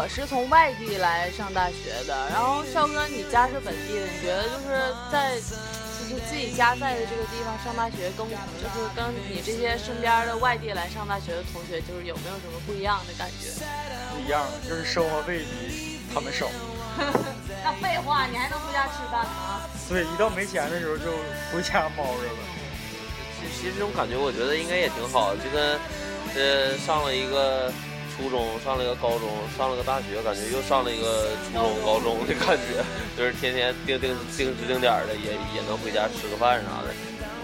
我是从外地来上大学的，然后肖哥你家是本地的，你觉得就是在就是自己家在的这个地方上大学，跟我就是跟你这些身边的外地来上大学的同学，就是有没有什么不一样的感觉？不一样，就是生活费比他们少。*laughs* 那废话，你还能回家吃饭吗？对，一到没钱的时候就回家猫着了。其其实这种感觉，我觉得应该也挺好，就跟呃上了一个初中，上了一个高中，上了个大学，感觉又上了一个初中、高中的感觉，*laughs* 就是天天定定定时定点的，也也能回家吃个饭啥的。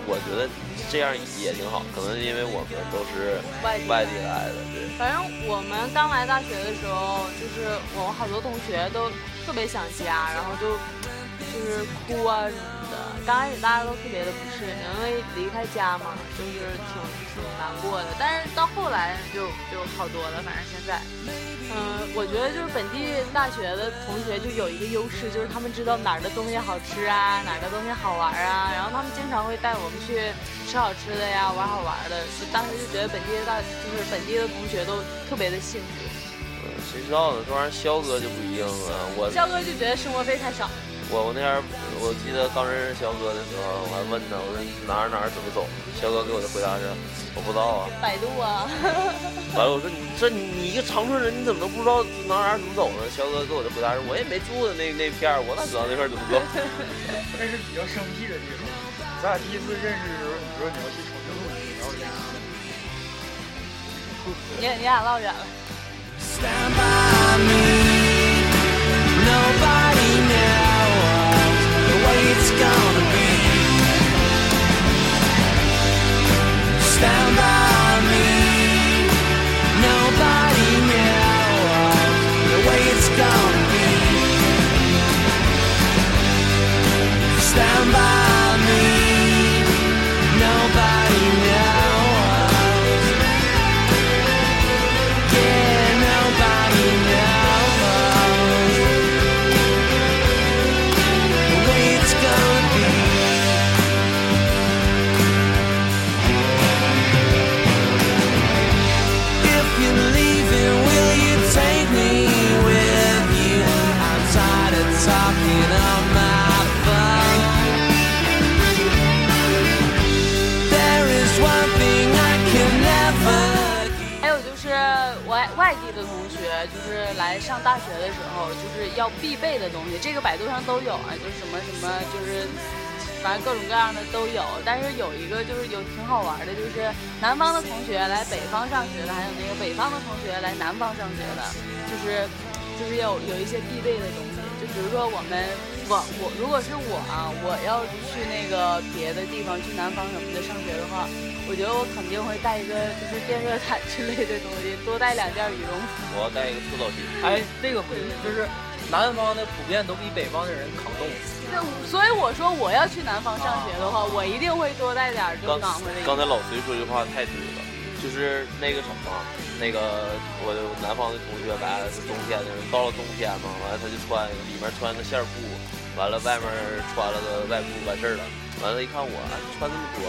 我觉得这样也挺好，可能因为我们都是外地来的，对。反正我们刚来大学的时候，就是我们好多同学都特别想家，然后就就是哭啊。刚开始大家都特别的不适应，因为离开家嘛，就是挺挺难过的。但是到后来就就好多了，反正现在，嗯、我觉得就是本地大学的同学就有一个优势，就是他们知道哪儿的东西好吃啊，哪儿的东西好玩啊，然后他们经常会带我们去吃好吃的呀，玩好玩的。就当时就觉得本地的大就是本地的同学都特别的幸福。嗯，谁知道呢？这玩意儿肖哥就不一样了。我肖哥就觉得生活费太少，我我那天我记得刚认识肖哥的时候，我还问他，我说哪儿哪儿怎么走？肖哥给我的回答是我不知道啊。百度啊，完了我说你这你你一个长春人，你怎么都不知道哪儿哪儿怎么走呢？肖哥给我的回答是我也没住的那那片儿，我哪知道那块儿怎么走？*laughs* 那是比较生僻的地方。咱俩第一次认识的时候，你说你要去长春路，你要去你你俩唠远了。Stand by me. Nobody Stand by 来上大学的时候，就是要必备的东西，这个百度上都有啊，就是什么什么，就是反正各种各样的都有。但是有一个就是有挺好玩的，就是南方的同学来北方上学的，还有那个北方的同学来南方上学的，就是就是有有一些必备的东西。就比如说我们我我如果是我啊，我要去那个别的地方去南方什么的上学的话，我觉得我肯定会带一个就是电热毯之类的东西，多带两件羽绒服。我要带一个搓澡巾。哎，这个不是，就是南方的普遍都比北方的人抗冻。对，所以我说我要去南方上学的话，我一定会多带点儿就刚暖和的。刚才老隋说这话太对了，就是那个什么，那个我南方的同学来是冬天的，到了冬天嘛，完了他就穿里面穿个线儿裤，完了外面穿了个外裤完事儿了，完了一看我穿那么多，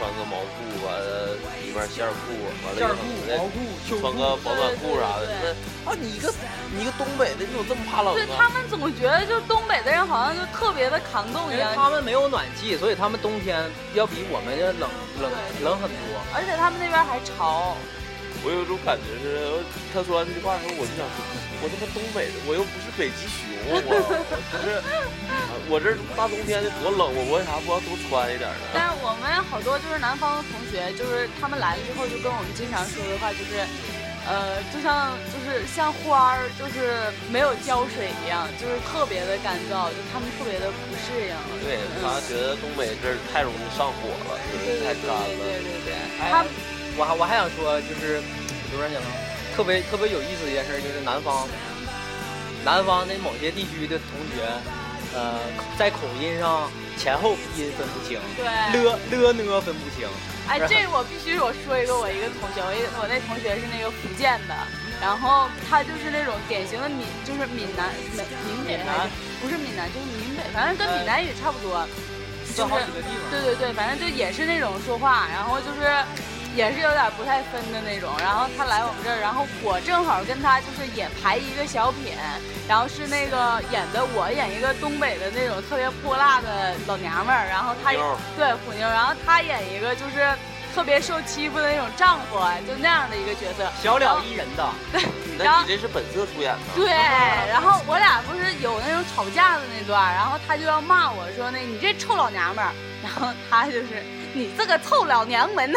穿个毛裤，完了里面线儿裤，完了毛裤、穿，个保暖裤啥的，对那啊你一个你一个东北的，你怎么这么怕冷对啊？他们总觉得就东北的人好像就特别的抗冻一因为样，他们没有暖气，所以他们冬天要比我们要冷冷冷很多。而且他们那边还潮。我有一种感觉是，他说完这句话的时候，我就想说，我他妈东北的，我又不是北极熊，我不是 *laughs* 我这大冬天的多冷，我为啥不要多穿一点呢？但是我们好多就是南方的同学，就是他们来了之后，就跟我们经常说的话就是，呃，就像就是像花儿，就是没有浇水一样，就是特别的干燥，就他们特别的不适应。对嗯他觉得东北这儿太容易上火了，就是太对对对干了。对对对，哎他们我还我还想说，就是刘然讲特别特别有意思的一件事，就是南方南方的某些地区的同学，呃，在口音上前后鼻音分不清，对。了了呢分不清。哎，这我必须我说一个我一个同学，我一我那同学是那个福建的，然后他就是那种典型的闽，就是闽南闽闽北不是闽南，就是闽北，反正跟闽南语差不多。就好几个地方。对对对，反正就也是那种说话，然后就是也是有点不太分的那种。然后他来我们这儿，然后我正好跟他就是也排一个小品，然后是那个演的我演一个东北的那种特别泼辣的老娘们儿，然后他对虎妞，然后他演一个就是特别受欺负的那种丈夫，就那样的一个角色。小了一人的，然后那你这是本色出演的？对，然后我俩不是有那种吵架的那段，然后他就要骂我说那你这臭老娘们儿，然后他就是你这个臭老娘们。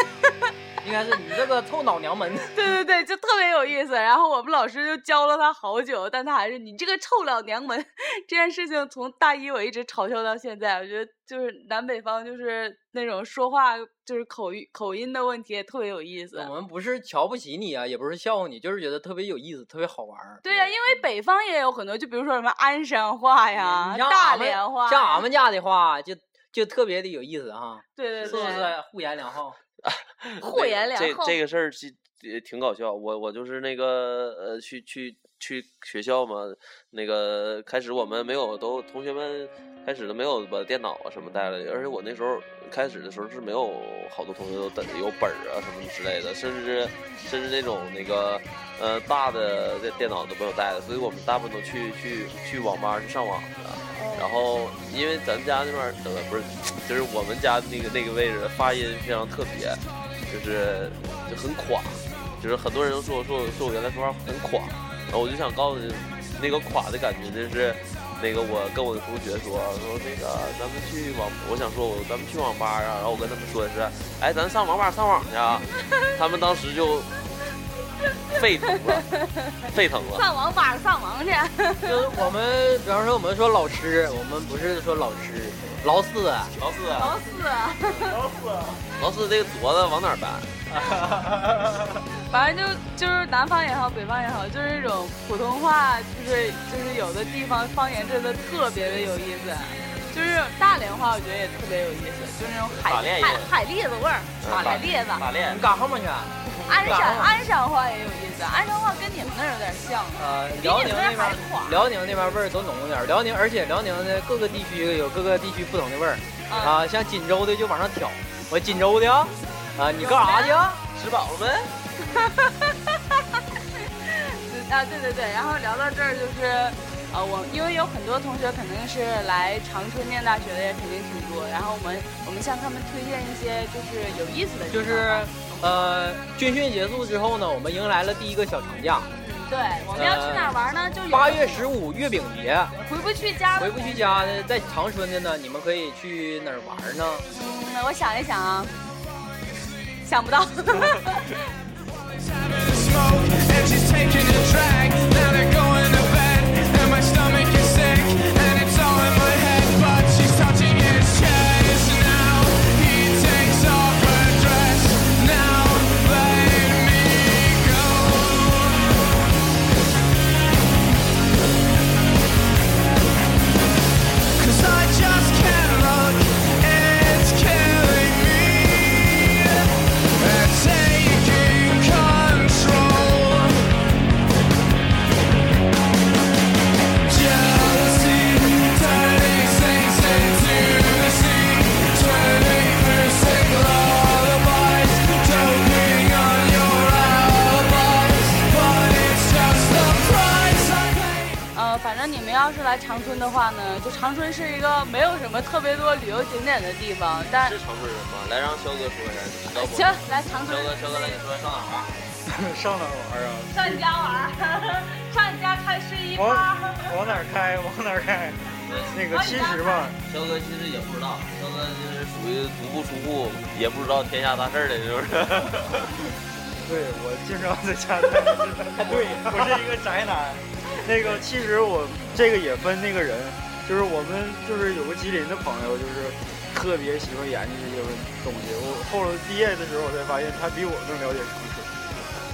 应该是你这个臭老娘们。*laughs* 对对对，就特别有意思。然后我们老师就教了他好久，但他还是你这个臭老娘们。这件事情从大一我一直嘲笑到现在，我觉得就是南北方就是那种说话就是口语口音的问题也特别有意思我。们不是瞧不起你啊，也不是笑话你，就是觉得特别有意思，特别好玩。对呀、因为北方也有很多，就比如说什么鞍山话呀大连话，像俺们家的话，就就特别的有意思哈，对对对，是不是？互言两号。互言两这这个事儿是也挺搞笑。我我就是那个呃，去去去学校嘛，那个开始我们没有都同学们开始都没有把电脑啊什么带来，而且我那时候开始的时候是没有好多同学都带有本儿啊什么之类的，甚至甚至那种那个呃大的电电脑都没有带的，所以我们大部分都去去去网吧去上网的。然后因为咱家那边儿呃不是，就是我们家那个那个位置发音非常特别，就是就很垮，就是很多人都说我说我说我原来说话很垮，然后我就想告诉你，那个垮的感觉就是。那个我跟我的同学说说那个咱们去网，我想说我咱们去网吧啊，然后我跟他们说的是，哎咱上网吧上网去啊，他们当时就 *laughs* 沸腾了，沸腾了。上网吧上网去。*laughs* 就是我们，比方说我们说老师，我们不是说老师，老师，老四，老四，老四这个镯子往哪儿搬？*laughs* 反正就就是南方也好，北方也好，就是这种普通话，就是就是有的地方方言真的特别的有意思。就是大连话，我觉得也特别有意思，就是那种海海海蛎子味儿，嗯海蛎子。打猎你。干什么去？鞍山鞍山话也有意思，鞍山话跟你们那儿有点像。呃，辽宁那边，辽宁那边味儿都浓点儿。辽宁，而且辽宁的各个地区有各个地区不同的味儿啊，像锦州的就往上挑，我锦州的啊，啊你干啥去啊？吃饱了没？*laughs* 啊，对对对，然后聊到这儿就是，呃，我因为有很多同学肯定是来长春念大学的，也肯定挺多。然后我们我们向他们推荐一些就是有意思的就是呃，军训结束之后呢，我们迎来了第一个小长假。对，我们要去哪儿玩呢？就有八月十五月饼节，回不去家回不去家的，在长春的呢，你们可以去哪儿玩呢？嗯，我想一想啊，想不到。*laughs* 来长春的话呢，就长春是一个没有什么特别多旅游景点的地方，但是长春人吗？来让肖哥说一下？行，来长春肖哥，肖哥来，你说上哪玩？*laughs* 上哪玩啊？上你家玩，上你家看睡衣往趴。往哪开？*laughs* 往哪开？那个其实吧，肖哥其实也不知道，肖哥就是属于足不出户，也不知道天下大事的，是不是？*laughs* 对我经常在家待着。对，我是一个宅男。那个其实我这个也分那个人，就是我们就是有个吉林的朋友，就是特别喜欢研究这些东西。我后来毕业的时候，我才发现他比我更了解长春。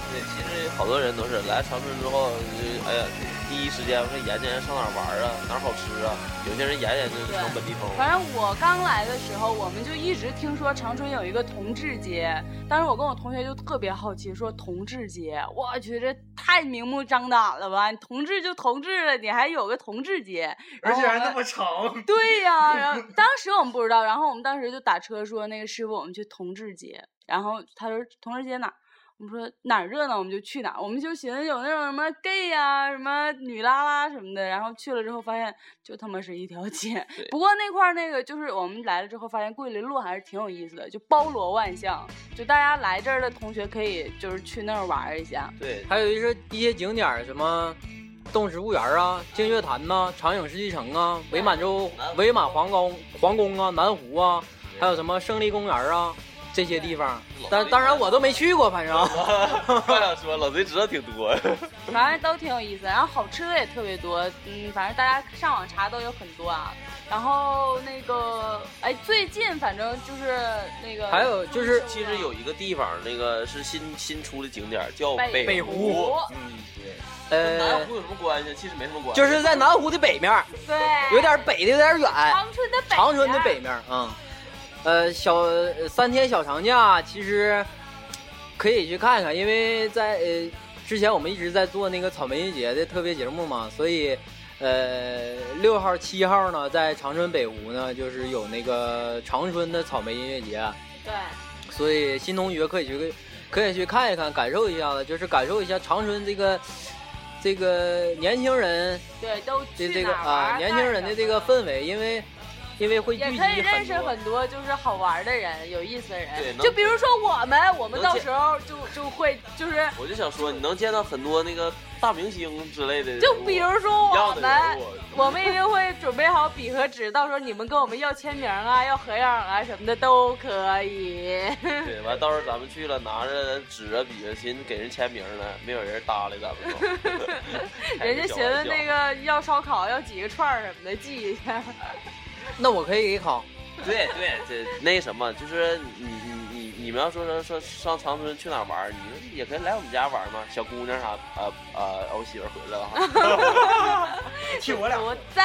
对，其实好多人都是来长春之后，就哎呀，第一时间说研究研究上哪儿玩儿啊，哪儿好吃啊。有些人研究研究就成本地风。反正我刚来的时候，我们就一直听说长春有一个同志街。当时我跟我同学就特别好奇，说同志街，我去这太明目张胆了吧？你同志就同志了，你还有个同志街，而且还那么长。对呀、然后当时我们不知道，然后我们当时就打车说那个师傅，我们去同志街，然后他说同志街哪儿？我们说哪儿热闹我们就去哪儿，我们就寻思有那种什么 gay 呀、什么女拉拉什么的，然后去了之后发现就他妈是一条街。*laughs* 不过那块儿那个就是我们来了之后发现桂林路还是挺有意思的，就包罗万象，就大家来这儿的同学可以就是去那儿玩一下。对，还有一些一些景点儿，什么动植物园啊、净月潭呐、长影世纪城啊、伪满洲、伪满皇宫、皇宫啊、南湖啊，还有什么胜利公园啊这些地方。但当然我都没去过，反正 *laughs* 我想说，老贼知道挺多。反正都挺有意思，然后好吃的也特别多，嗯，反正大家上网查都有很多啊。然后那个，哎，最近反正就是那个，还有就是其实有一个地方，那个是新新出的景点，叫北北湖嗯，对。呃南呃湖，有什么关系？其实没什么关系。就是在南湖的北面，对，有点北的有点远，长春的北，长春的北。面，嗯，呃，小呃三天小长假其实可以去看看，因为在呃之前我们一直在做那个草莓音乐节的特别节目嘛，所以呃六号七号呢，在长春北湖呢，就是有那个长春的草莓音乐节，对，所以新同学可以去可以去看一看，感受一下子，就是感受一下长春这个这个年轻人对，都的去这个啊年轻人的这个氛围，因为因为会聚集也可以认识很多。就是好玩的人、有意思的人。能就比如说我们，我们到时候就就会就是，我就想说，你能见到很多那个大明星之类的，就比如说我们，我们一定会准备好笔和纸，到时候你们跟我们要签名啊、要合影啊什么的都可以。*laughs* 对，完到时候咱们去了，拿着纸啊笔啊，寻思给人签名呢，没有人搭理咱们都。*laughs* 人家寻思那个。个要烧烤要几个串儿什么的记一下。*laughs* 那我可以给考，对对，这那什么，就是你你你你们要说说说上长春去哪儿玩儿，你们也可以来我们家玩儿嘛，小姑娘啥，呃呃，我媳妇儿回来了哈，*laughs* 替我俩不在。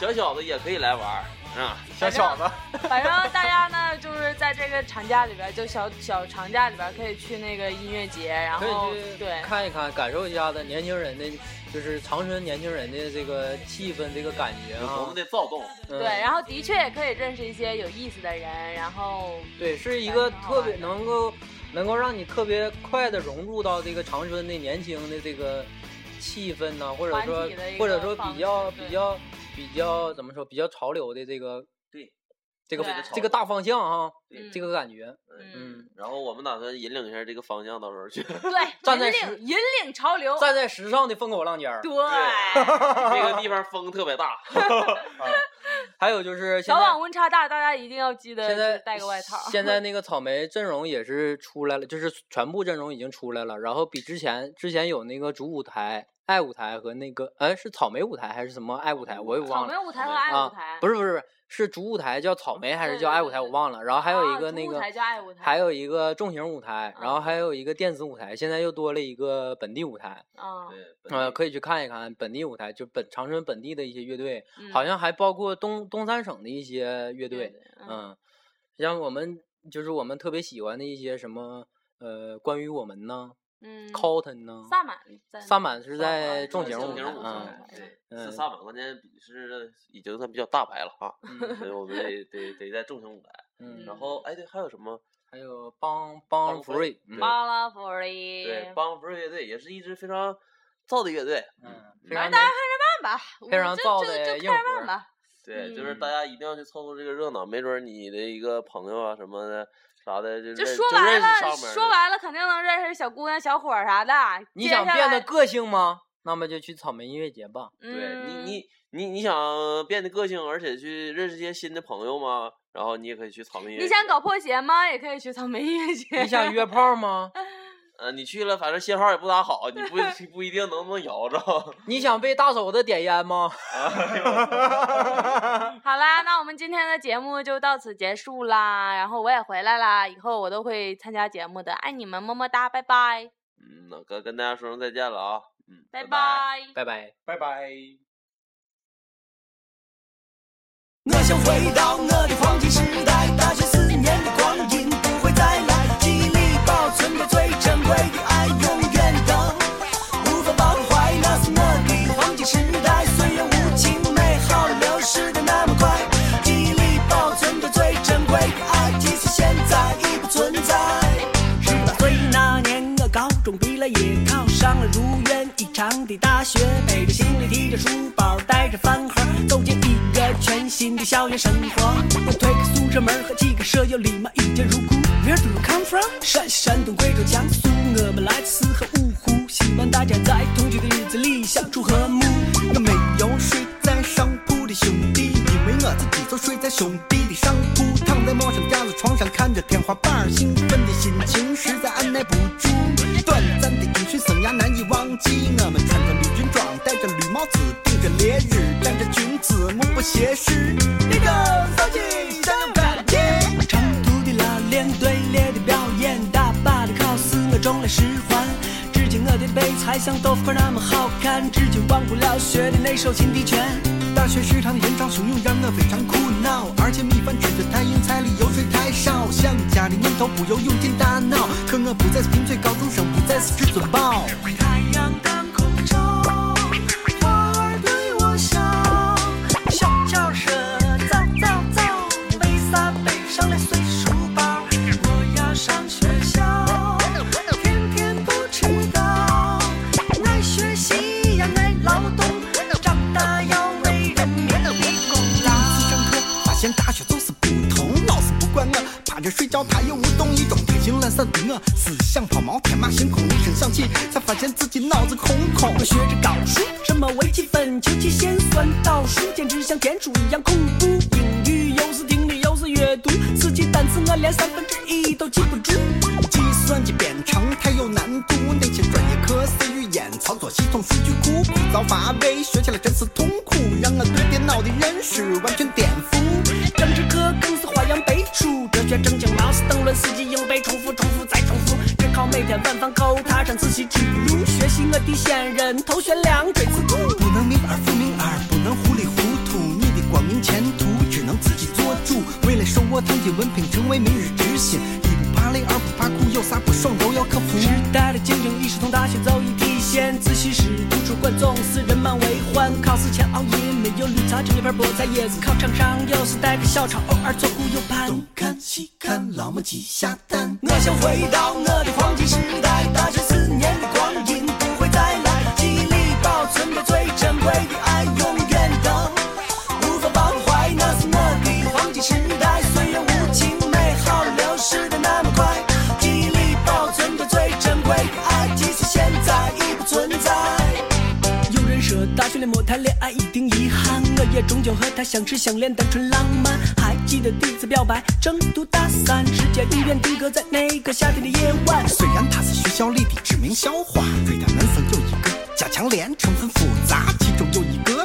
小小子也可以来玩儿啊。小小子，反正大家呢，就是在这个长假里边，就小小长假里边，可以去那个音乐节，然可后对看一看，感受一下子年轻人的，就是长春年轻人的这个气氛，这个感觉多么。的躁动，嗯。对，然后的确也可以认识一些有意思的人，然后对，是一个特别能够能够让你特别快的融入到这个长春的年轻的这个气氛呐、或者说或者说比较比较比较怎么说比较潮流的这个对这个这个大方向哈，嗯这个感觉，嗯，嗯，然后我们打算引领一下这个方向，到时候去。*laughs* 对，站在时引领引领潮流，站在时尚的风口浪尖儿。对，*laughs* 这个地方风特别大，*laughs* 还有就是早晚温差大，大家一定要记得现在带个外套。现在那个草莓阵容也是出来了，就是全部阵容已经出来了，然后比之前之前有那个主舞台、爱舞台和那个哎是草莓舞台还是什么爱舞台，我也忘了草莓舞台和爱啊舞台，不是不是不是是主舞台叫草莓还是叫爱舞台，我忘了。然后还有一个那个还有一个重型舞台，然后啊还有一个电子舞台，现在又多了一个本地舞台，呃，可以去看一看本地舞台，就本长春本地的一些乐队，嗯。好像还包括东东三省的一些乐队，嗯。嗯，像我们就是我们特别喜欢的一些什么呃，关于我们呢嗯，，Cotton 呢，萨满在萨满是在重型舞台，重型舞嗯萨满，关键比是已经算比较大牌了啊，嗯所以我们得得得在重型舞台。*laughs* 嗯，然后哎，对，还有什么？还有帮帮 Bang Free，Free，嗯巴拉弗里，对，邦弗瑞乐队也是一支非常燥的乐队。嗯，非反正常大家看着办吧，非常燥我就就的硬就看着核办吧。对，就是嗯大家一定要去凑凑这个热闹，没准你的一个朋友啊什么的啥的，就就说白了，说白了肯定能认识小姑娘、小伙儿啥的。你想变得个性吗？那么就去草莓音乐节吧。对你嗯你你你想变得个性，而且去认识一些新的朋友吗？然后你也可以去草莓音乐节。你想搞破鞋吗？也可以去草莓音乐节。你想约炮吗？*laughs* 呃，你去了，反正信号也不咋好，你不 *laughs* 不一定能不能摇着。你想被大手子点烟吗？*laughs* *laughs* 好啦，那我们今天的节目就到此结束啦。然后我也回来啦，以后我都会参加节目的，爱你们，么么哒，拜拜，嗯，那哥跟大家说声再见了啊。嗯，拜拜。拜拜。拜拜。我想回到我的黄金时代，大学四年的光阴不会再来，记忆里保存着最珍贵的爱，了也，考上了如愿以偿的大学，背着行李，提着书包，带着饭盒，走进一个全新的校园生活。我推开宿舍门，和几个舍友立马一见如故。Where do you come from？陕西、山东、贵州、江苏，我们来自四河五湖，希望大家在同居的日子里相处和睦。我没有睡在上铺的兄弟，因为我自己就睡在兄弟的上铺，躺在陌生家的床上，看着天花板，兴奋的心情实在按耐不住。短难以忘记，我们穿着绿军装，戴着绿帽子，顶着烈日，站着君子，目不斜视，一个手机真有感觉。长途的拉练，队列的表演，大把的考试，我中了十环。至今我的背才像豆腐块那么好看，至今忘不了学的那首擒敌拳。大学食堂的人潮汹涌让我非常苦恼，而且米饭吃的太硬，菜里油水太少，想家的念头不由涌进大脑。可我不再是贫嘴高中生，不再是至尊宝。太阳当空照，花儿对我笑，小脚车走走走，背撒背上来随终究和他相识相恋，单纯浪漫。还记得第一次表白，成都大三，时间永远定格在那个夏天的夜晚。虽然她是学校里的知名校花，对待男生有一个加强连，